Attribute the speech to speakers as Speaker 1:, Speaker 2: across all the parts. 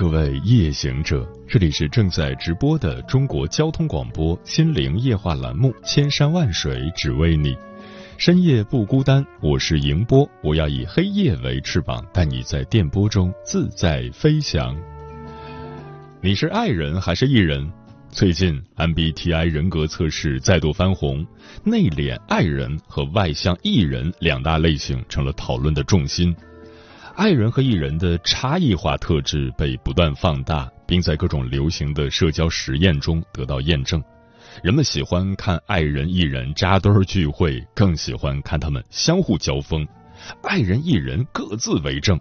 Speaker 1: 各位夜行者，这里是正在直播的中国交通广播心灵夜话栏目《千山万水只为你》，深夜不孤单，我是迎波，我要以黑夜为翅膀，带你在电波中自在飞翔。你是爱人还是艺人？最近 MBTI 人格测试再度翻红，内敛爱人和外向艺人两大类型成了讨论的重心。爱人和艺人的差异化特质被不断放大，并在各种流行的社交实验中得到验证。人们喜欢看爱人、艺人扎堆儿聚会，更喜欢看他们相互交锋。爱人、艺人各自为政，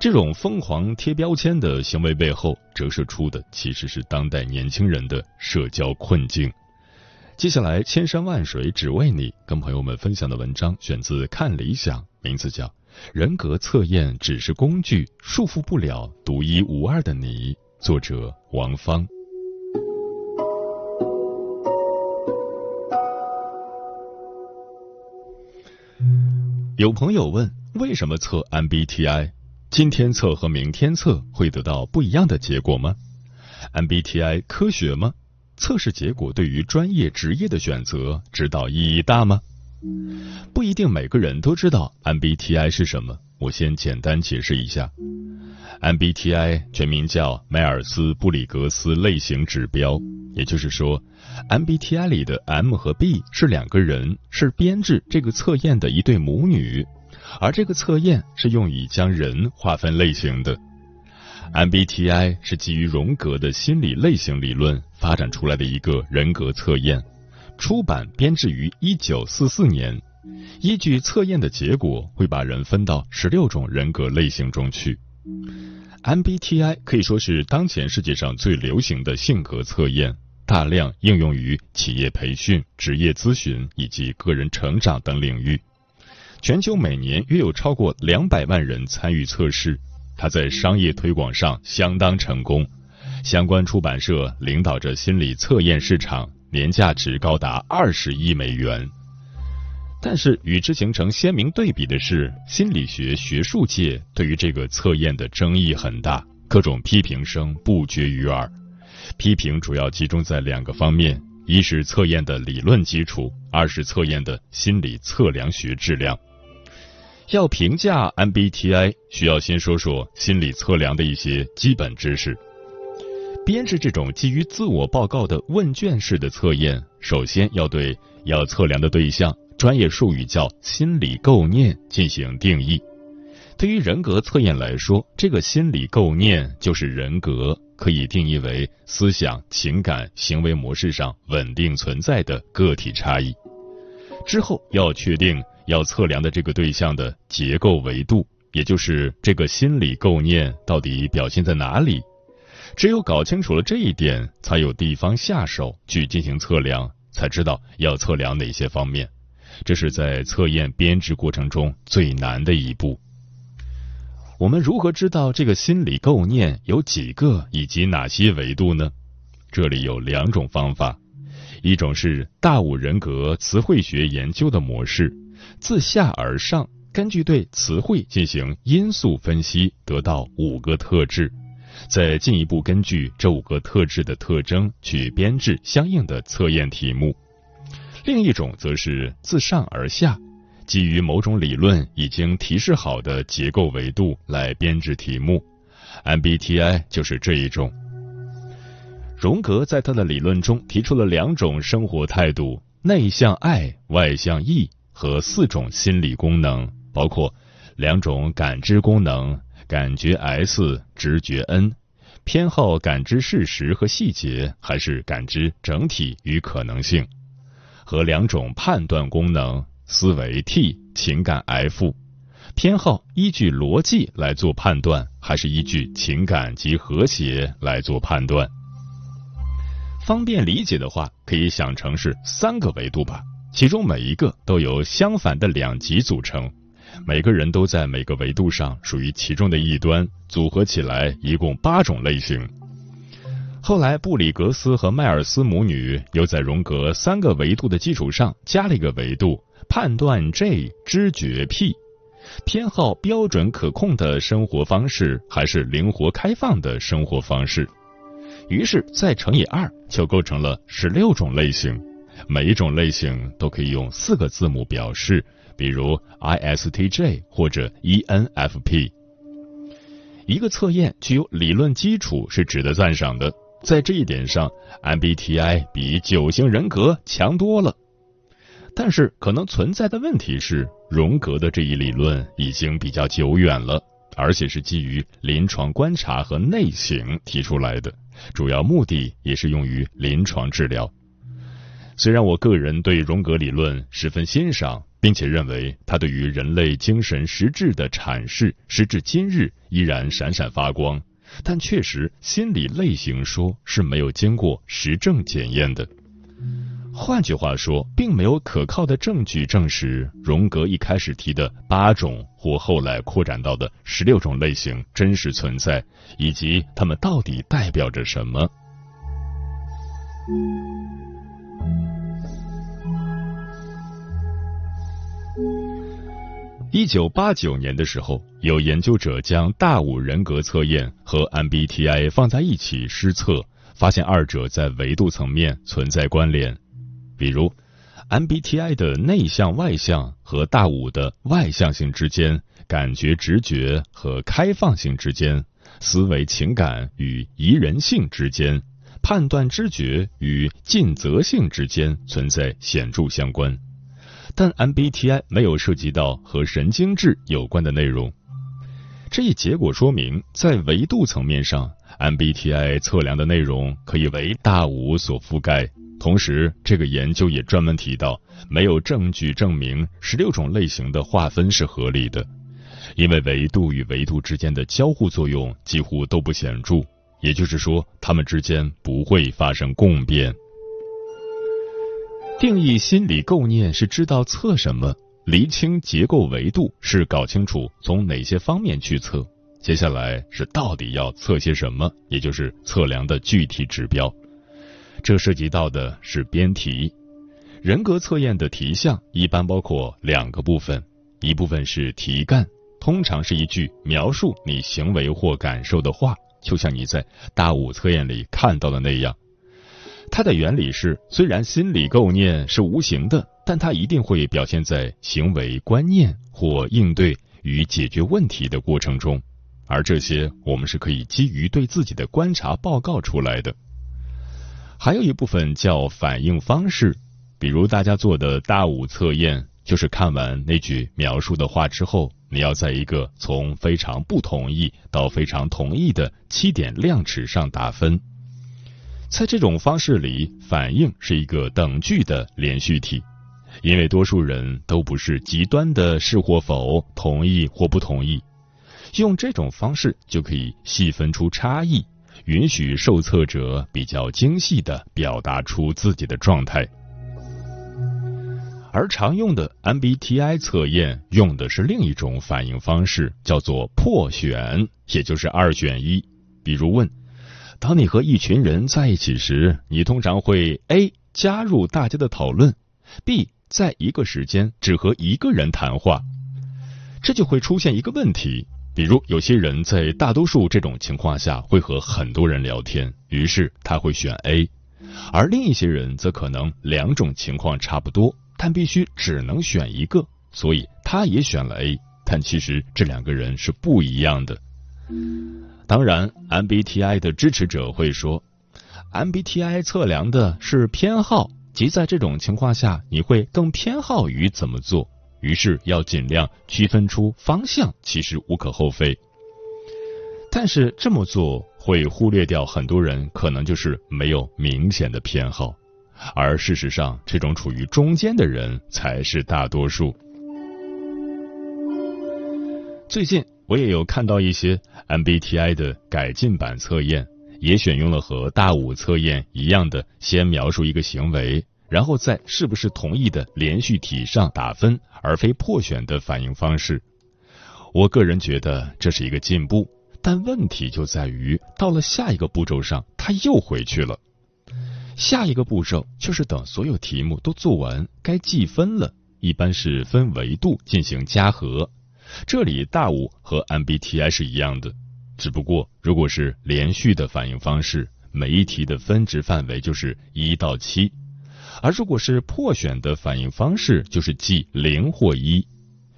Speaker 1: 这种疯狂贴标签的行为背后，折射出的其实是当代年轻人的社交困境。接下来，千山万水只为你，跟朋友们分享的文章选自《看理想》，名字叫。人格测验只是工具，束缚不了独一无二的你。作者王芳。有朋友问：为什么测 MBTI？今天测和明天测会得到不一样的结果吗？MBTI 科学吗？测试结果对于专业职业的选择指导意义大吗？不一定每个人都知道 MBTI 是什么，我先简单解释一下。MBTI 全名叫迈尔斯布里格斯类型指标，也就是说，MBTI 里的 M 和 B 是两个人，是编制这个测验的一对母女，而这个测验是用以将人划分类型的。MBTI 是基于荣格的心理类型理论发展出来的一个人格测验。出版编制于一九四四年，依据测验的结果，会把人分到十六种人格类型中去。MBTI 可以说是当前世界上最流行的性格测验，大量应用于企业培训、职业咨询以及个人成长等领域。全球每年约有超过两百万人参与测试，它在商业推广上相当成功。相关出版社领导着心理测验市场。年价值高达二十亿美元，但是与之形成鲜明对比的是，心理学学术界对于这个测验的争议很大，各种批评声不绝于耳。批评主要集中在两个方面：一是测验的理论基础，二是测验的心理测量学质量。要评价 MBTI，需要先说说心理测量的一些基本知识。编制这种基于自我报告的问卷式的测验，首先要对要测量的对象（专业术语叫心理构念）进行定义。对于人格测验来说，这个心理构念就是人格，可以定义为思想、情感、行为模式上稳定存在的个体差异。之后要确定要测量的这个对象的结构维度，也就是这个心理构念到底表现在哪里。只有搞清楚了这一点，才有地方下手去进行测量，才知道要测量哪些方面。这是在测验编制过程中最难的一步。我们如何知道这个心理构念有几个以及哪些维度呢？这里有两种方法，一种是大五人格词汇学研究的模式，自下而上，根据对词汇进行因素分析，得到五个特质。再进一步根据这五个特质的特征去编制相应的测验题目。另一种则是自上而下，基于某种理论已经提示好的结构维度来编制题目。MBTI 就是这一种。荣格在他的理论中提出了两种生活态度：内向爱、外向 E 和四种心理功能，包括两种感知功能。感觉 S，直觉 N，偏好感知事实和细节，还是感知整体与可能性？和两种判断功能，思维 T，情感 F，偏好依据逻辑来做判断，还是依据情感及和谐来做判断？方便理解的话，可以想成是三个维度吧，其中每一个都由相反的两极组成，每个人都在每个维度上属于其中的一端，组合起来一共八种类型。后来，布里格斯和迈尔斯母女又在荣格三个维度的基础上加了一个维度——判断 J、知觉 P，偏好标准可控的生活方式还是灵活开放的生活方式。于是再乘以二，就构成了十六种类型。每一种类型都可以用四个字母表示，比如 ISTJ 或者 ENFP。一个测验具有理论基础是值得赞赏的。在这一点上，MBTI 比九型人格强多了。但是，可能存在的问题是，荣格的这一理论已经比较久远了，而且是基于临床观察和内省提出来的，主要目的也是用于临床治疗。虽然我个人对荣格理论十分欣赏，并且认为他对于人类精神实质的阐释，时至今日依然闪闪发光。但确实，心理类型说是没有经过实证检验的。换句话说，并没有可靠的证据证实荣格一开始提的八种或后来扩展到的十六种类型真实存在，以及它们到底代表着什么。一九八九年的时候，有研究者将大五人格测验和 MBTI 放在一起施测，发现二者在维度层面存在关联。比如，MBTI 的内向外向和大五的外向性之间，感觉直觉和开放性之间，思维情感与宜人性之间，判断知觉与尽责性之间存在显著相关。但 MBTI 没有涉及到和神经质有关的内容，这一结果说明，在维度层面上，MBTI 测量的内容可以为大五所覆盖。同时，这个研究也专门提到，没有证据证明十六种类型的划分是合理的，因为维度与维度之间的交互作用几乎都不显著，也就是说，它们之间不会发生共变。定义心理构念是知道测什么，厘清结构维度是搞清楚从哪些方面去测。接下来是到底要测些什么，也就是测量的具体指标。这涉及到的是编题。人格测验的题项一般包括两个部分，一部分是题干，通常是一句描述你行为或感受的话，就像你在大五测验里看到的那样。它的原理是，虽然心理构念是无形的，但它一定会表现在行为、观念或应对与解决问题的过程中，而这些我们是可以基于对自己的观察报告出来的。还有一部分叫反应方式，比如大家做的大五测验，就是看完那句描述的话之后，你要在一个从非常不同意到非常同意的七点量尺上打分。在这种方式里，反应是一个等距的连续体，因为多数人都不是极端的是或否、同意或不同意。用这种方式就可以细分出差异，允许受测者比较精细的表达出自己的状态。而常用的 MBTI 测验用的是另一种反应方式，叫做破选，也就是二选一。比如问。当你和一群人在一起时，你通常会 A 加入大家的讨论，B 在一个时间只和一个人谈话，这就会出现一个问题，比如有些人在大多数这种情况下会和很多人聊天，于是他会选 A，而另一些人则可能两种情况差不多，但必须只能选一个，所以他也选了 A，但其实这两个人是不一样的。当然，MBTI 的支持者会说，MBTI 测量的是偏好，即在这种情况下，你会更偏好于怎么做。于是要尽量区分出方向，其实无可厚非。但是这么做会忽略掉很多人可能就是没有明显的偏好，而事实上，这种处于中间的人才是大多数。最近我也有看到一些 MBTI 的改进版测验，也选用了和大五测验一样的，先描述一个行为，然后在是不是同意的连续体上打分，而非破选的反应方式。我个人觉得这是一个进步，但问题就在于到了下一个步骤上，他又回去了。下一个步骤就是等所有题目都做完，该计分了，一般是分维度进行加和。这里大五和 MBTI 是一样的，只不过如果是连续的反应方式，每一题的分值范围就是一到七；而如果是破选的反应方式，就是记零或一。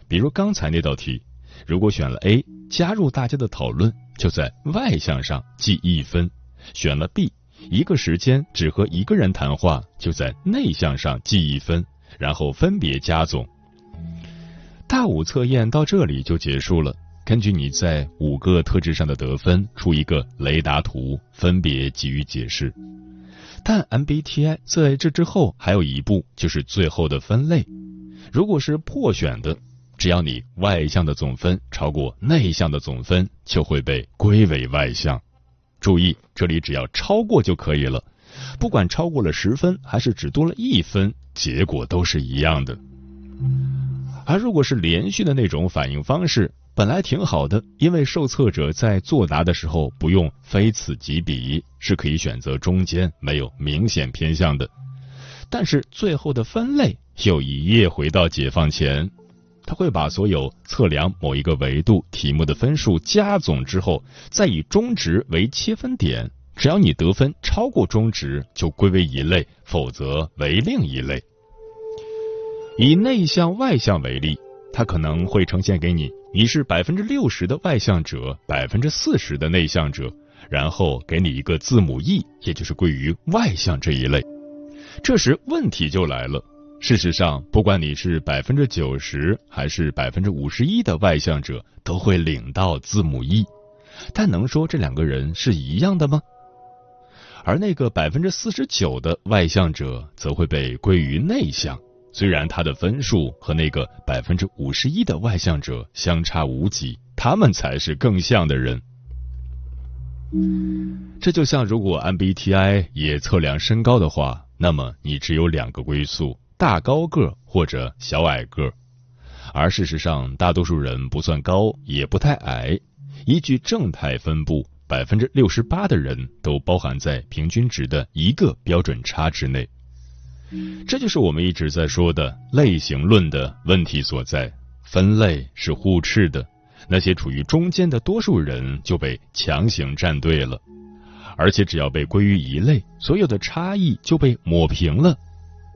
Speaker 1: 比如刚才那道题，如果选了 A，加入大家的讨论，就在外向上记一分；选了 B，一个时间只和一个人谈话，就在内向上记一分，然后分别加总。大五测验到这里就结束了。根据你在五个特质上的得分，出一个雷达图，分别给予解释。但 MBTI 在这之后还有一步，就是最后的分类。如果是破选的，只要你外向的总分超过内向的总分，就会被归为外向。注意，这里只要超过就可以了，不管超过了十分还是只多了一分，结果都是一样的。而如果是连续的那种反应方式，本来挺好的，因为受测者在作答的时候不用非此即彼，是可以选择中间没有明显偏向的。但是最后的分类又一夜回到解放前，他会把所有测量某一个维度题目的分数加总之后，再以中值为切分点，只要你得分超过中值，就归为一类，否则为另一类。以内向外向为例，它可能会呈现给你，你是百分之六十的外向者，百分之四十的内向者，然后给你一个字母 E，也就是归于外向这一类。这时问题就来了，事实上，不管你是百分之九十还是百分之五十一的外向者，都会领到字母 E，但能说这两个人是一样的吗？而那个百分之四十九的外向者，则会被归于内向。虽然他的分数和那个百分之五十一的外向者相差无几，他们才是更像的人。这就像如果 MBTI 也测量身高的话，那么你只有两个归宿：大高个或者小矮个。而事实上，大多数人不算高，也不太矮。依据正态分布，百分之六十八的人都包含在平均值的一个标准差之内。这就是我们一直在说的类型论的问题所在。分类是互斥的，那些处于中间的多数人就被强行站队了，而且只要被归于一类，所有的差异就被抹平了。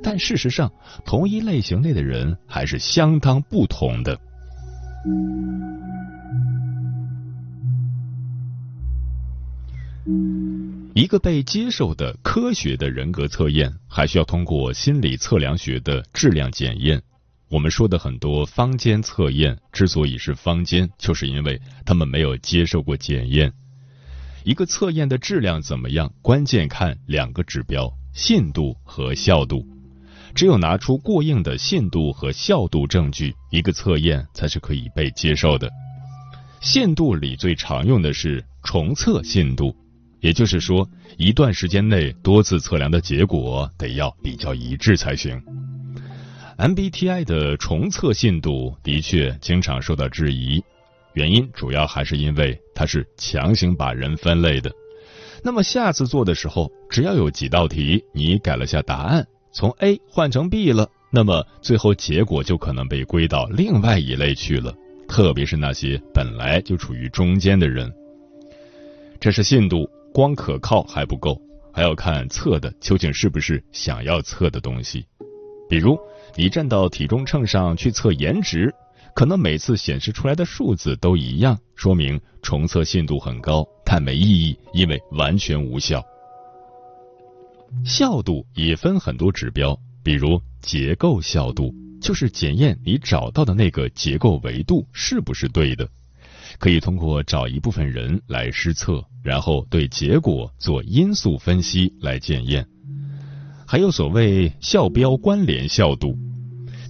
Speaker 1: 但事实上，同一类型内的人还是相当不同的。一个被接受的科学的人格测验，还需要通过心理测量学的质量检验。我们说的很多坊间测验之所以是坊间，就是因为他们没有接受过检验。一个测验的质量怎么样，关键看两个指标：信度和效度。只有拿出过硬的信度和效度证据，一个测验才是可以被接受的。信度里最常用的是重测信度。也就是说，一段时间内多次测量的结果得要比较一致才行。MBTI 的重测信度的确经常受到质疑，原因主要还是因为它是强行把人分类的。那么下次做的时候，只要有几道题你改了下答案，从 A 换成 B 了，那么最后结果就可能被归到另外一类去了。特别是那些本来就处于中间的人，这是信度。光可靠还不够，还要看测的究竟是不是想要测的东西。比如，你站到体重秤上去测颜值，可能每次显示出来的数字都一样，说明重测信度很高，但没意义，因为完全无效。效度也分很多指标，比如结构效度，就是检验你找到的那个结构维度是不是对的。可以通过找一部分人来施测，然后对结果做因素分析来检验。还有所谓效标关联效度，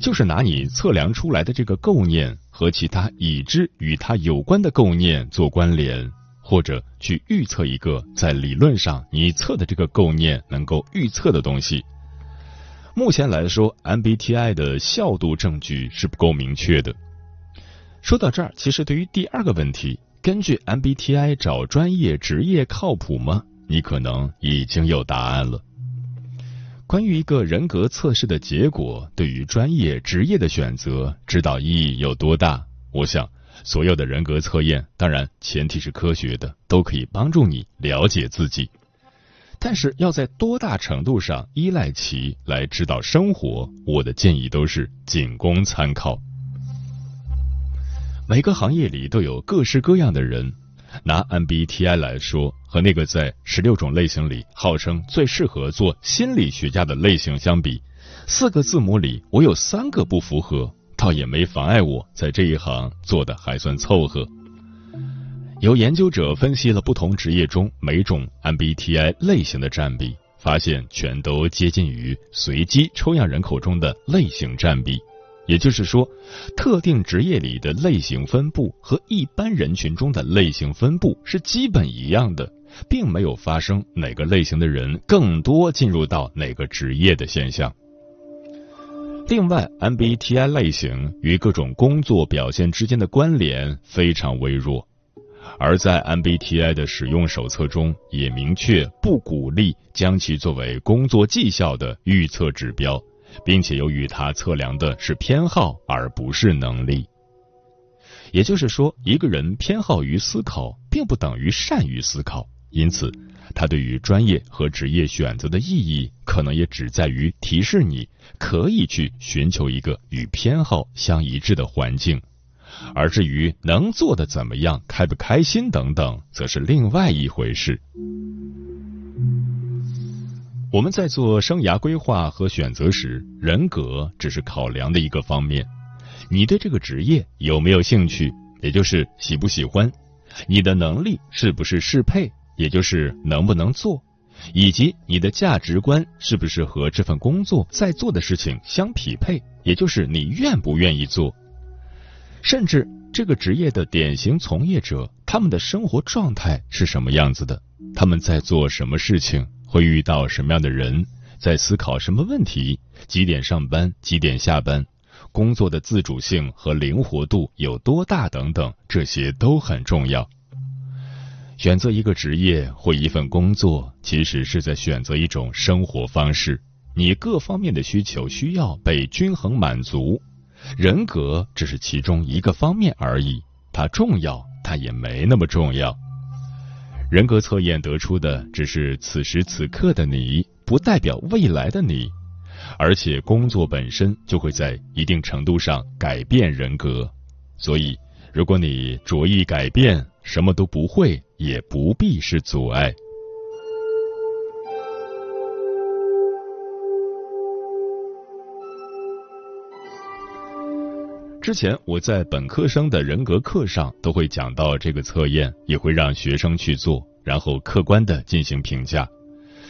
Speaker 1: 就是拿你测量出来的这个构念和其他已知与它有关的构念做关联，或者去预测一个在理论上你测的这个构念能够预测的东西。目前来说，MBTI 的效度证据是不够明确的。说到这儿，其实对于第二个问题，根据 MBTI 找专业职业靠谱吗？你可能已经有答案了。关于一个人格测试的结果对于专业职业的选择指导意义有多大？我想，所有的人格测验，当然前提是科学的，都可以帮助你了解自己。但是要在多大程度上依赖其来指导生活，我的建议都是仅供参考。每个行业里都有各式各样的人。拿 MBTI 来说，和那个在十六种类型里号称最适合做心理学家的类型相比，四个字母里我有三个不符合，倒也没妨碍我在这一行做的还算凑合。有研究者分析了不同职业中每种 MBTI 类型的占比，发现全都接近于随机抽样人口中的类型占比。也就是说，特定职业里的类型分布和一般人群中的类型分布是基本一样的，并没有发生哪个类型的人更多进入到哪个职业的现象。另外，MBTI 类型与各种工作表现之间的关联非常微弱，而在 MBTI 的使用手册中也明确不鼓励将其作为工作绩效的预测指标。并且由于它测量的是偏好而不是能力，也就是说，一个人偏好于思考，并不等于善于思考。因此，他对于专业和职业选择的意义，可能也只在于提示你可以去寻求一个与偏好相一致的环境，而至于能做的怎么样、开不开心等等，则是另外一回事。我们在做生涯规划和选择时，人格只是考量的一个方面。你对这个职业有没有兴趣，也就是喜不喜欢；你的能力是不是适配，也就是能不能做；以及你的价值观是不是和这份工作在做的事情相匹配，也就是你愿不愿意做。甚至这个职业的典型从业者，他们的生活状态是什么样子的？他们在做什么事情？会遇到什么样的人，在思考什么问题？几点上班？几点下班？工作的自主性和灵活度有多大？等等，这些都很重要。选择一个职业或一份工作，其实是在选择一种生活方式。你各方面的需求需要被均衡满足，人格只是其中一个方面而已。它重要，它也没那么重要。人格测验得出的只是此时此刻的你，不代表未来的你，而且工作本身就会在一定程度上改变人格，所以如果你着意改变，什么都不会，也不必是阻碍。之前我在本科生的人格课上都会讲到这个测验，也会让学生去做，然后客观的进行评价。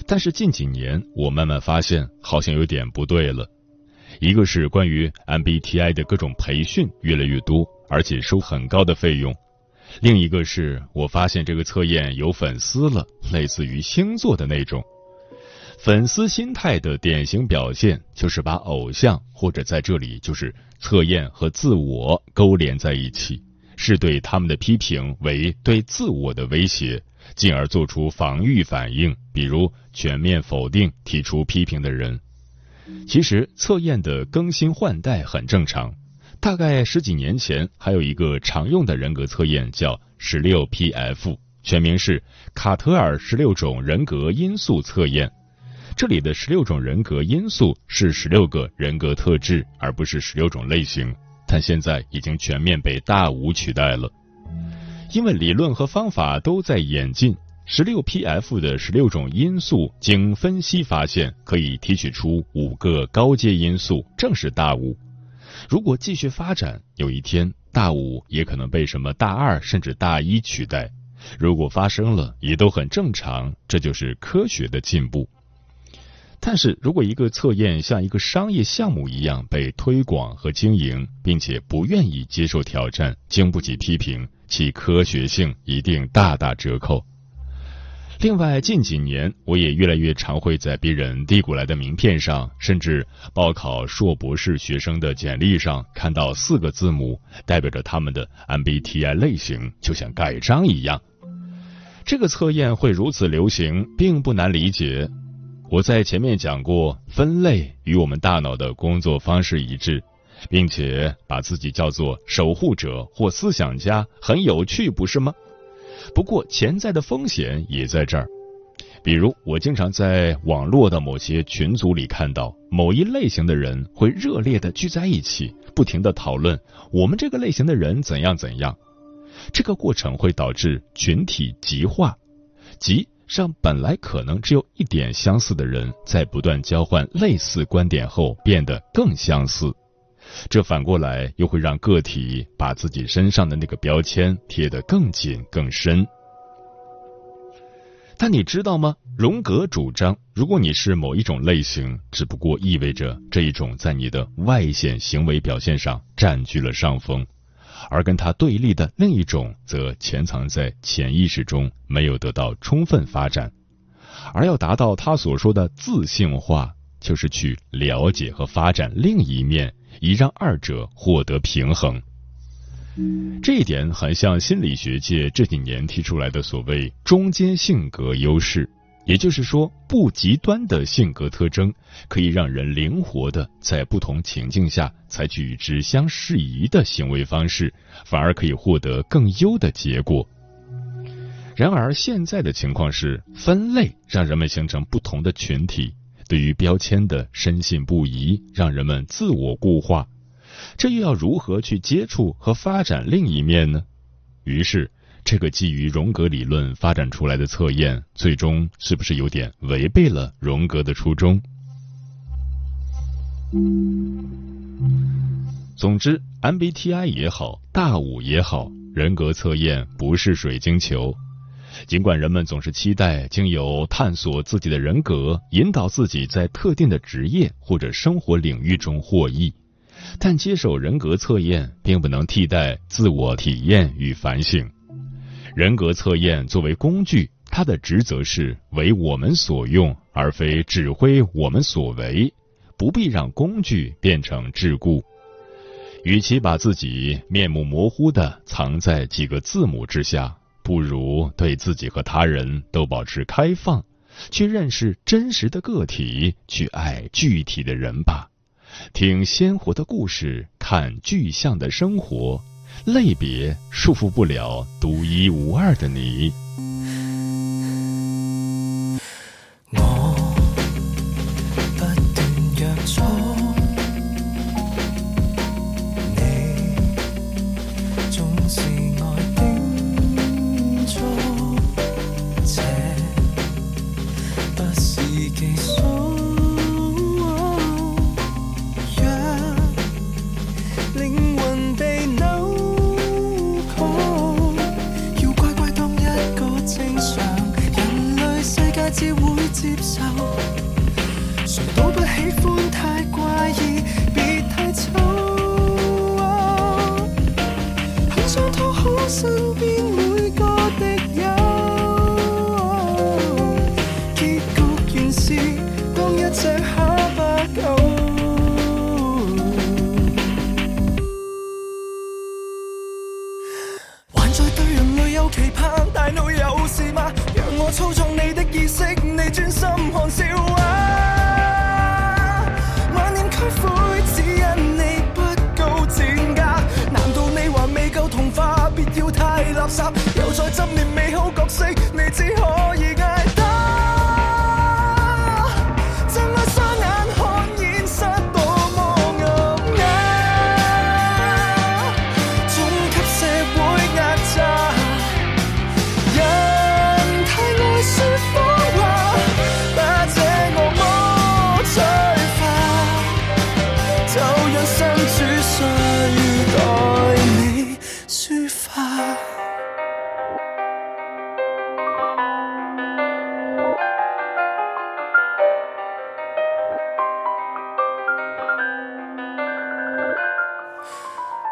Speaker 1: 但是近几年我慢慢发现，好像有点不对了。一个是关于 MBTI 的各种培训越来越多，而且收很高的费用；另一个是我发现这个测验有粉丝了，类似于星座的那种。粉丝心态的典型表现就是把偶像或者在这里就是测验和自我勾连在一起，是对他们的批评为对自我的威胁，进而做出防御反应，比如全面否定提出批评的人。其实测验的更新换代很正常，大概十几年前还有一个常用的人格测验叫十六 PF，全名是卡特尔十六种人格因素测验。这里的十六种人格因素是十六个人格特质，而不是十六种类型。但现在已经全面被大五取代了，因为理论和方法都在演进。十六 PF 的十六种因素经分析发现，可以提取出五个高阶因素，正是大五。如果继续发展，有一天大五也可能被什么大二甚至大一取代。如果发生了，也都很正常，这就是科学的进步。但是如果一个测验像一个商业项目一样被推广和经营，并且不愿意接受挑战，经不起批评，其科学性一定大打折扣。另外，近几年我也越来越常会在别人递过来的名片上，甚至报考硕博士学生的简历上看到四个字母，代表着他们的 MBTI 类型，就像盖章一样。这个测验会如此流行，并不难理解。我在前面讲过，分类与我们大脑的工作方式一致，并且把自己叫做守护者或思想家，很有趣，不是吗？不过潜在的风险也在这儿，比如我经常在网络的某些群组里看到，某一类型的人会热烈的聚在一起，不停的讨论我们这个类型的人怎样怎样，这个过程会导致群体极化，即。让本来可能只有一点相似的人，在不断交换类似观点后变得更相似，这反过来又会让个体把自己身上的那个标签贴得更紧更深。但你知道吗？荣格主张，如果你是某一种类型，只不过意味着这一种在你的外显行为表现上占据了上风。而跟他对立的另一种，则潜藏在潜意识中，没有得到充分发展。而要达到他所说的自性化，就是去了解和发展另一面，以让二者获得平衡。这一点很像心理学界这几年提出来的所谓中间性格优势。也就是说，不极端的性格特征可以让人灵活的在不同情境下采取与之相适宜的行为方式，反而可以获得更优的结果。然而，现在的情况是，分类让人们形成不同的群体，对于标签的深信不疑，让人们自我固化。这又要如何去接触和发展另一面呢？于是。这个基于荣格理论发展出来的测验，最终是不是有点违背了荣格的初衷？总之，MBTI 也好，大五也好，人格测验不是水晶球。尽管人们总是期待经由探索自己的人格，引导自己在特定的职业或者生活领域中获益，但接受人格测验并不能替代自我体验与反省。人格测验作为工具，它的职责是为我们所用，而非指挥我们所为。不必让工具变成桎梏。与其把自己面目模糊的藏在几个字母之下，不如对自己和他人都保持开放，去认识真实的个体，去爱具体的人吧。听鲜活的故事，看具象的生活。类别束缚不了独一无二的你。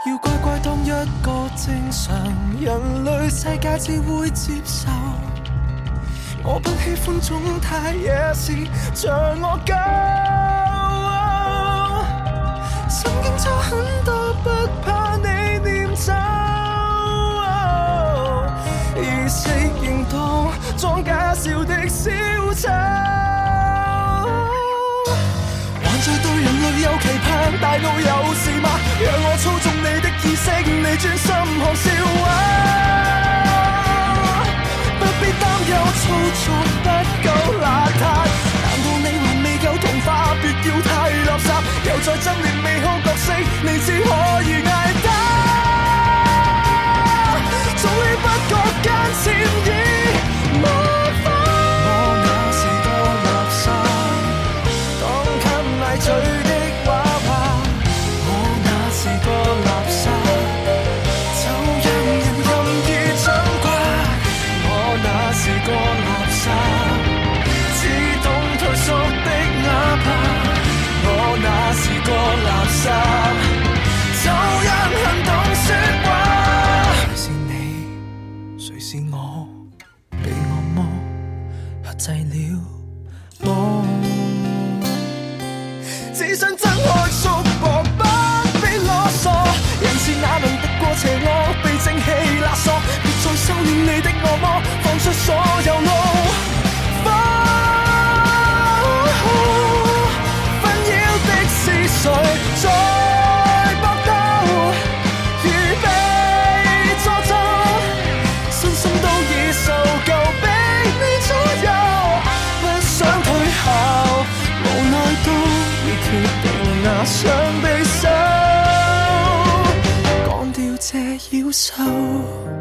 Speaker 2: 要乖乖当一个正常，人类世界只会接受。我不喜欢总太野是像我狗。曾经差很多，不怕你念走。意识形当装假笑的小丑。还在对人类有期盼，大脑有事吗？让我操纵你的意识，你专心看笑话。不必担忧操作不够邋遢，难道你还未够童话？别要太垃圾，又再争恋美好角色，你只可以上匕首，趕掉這妖獸。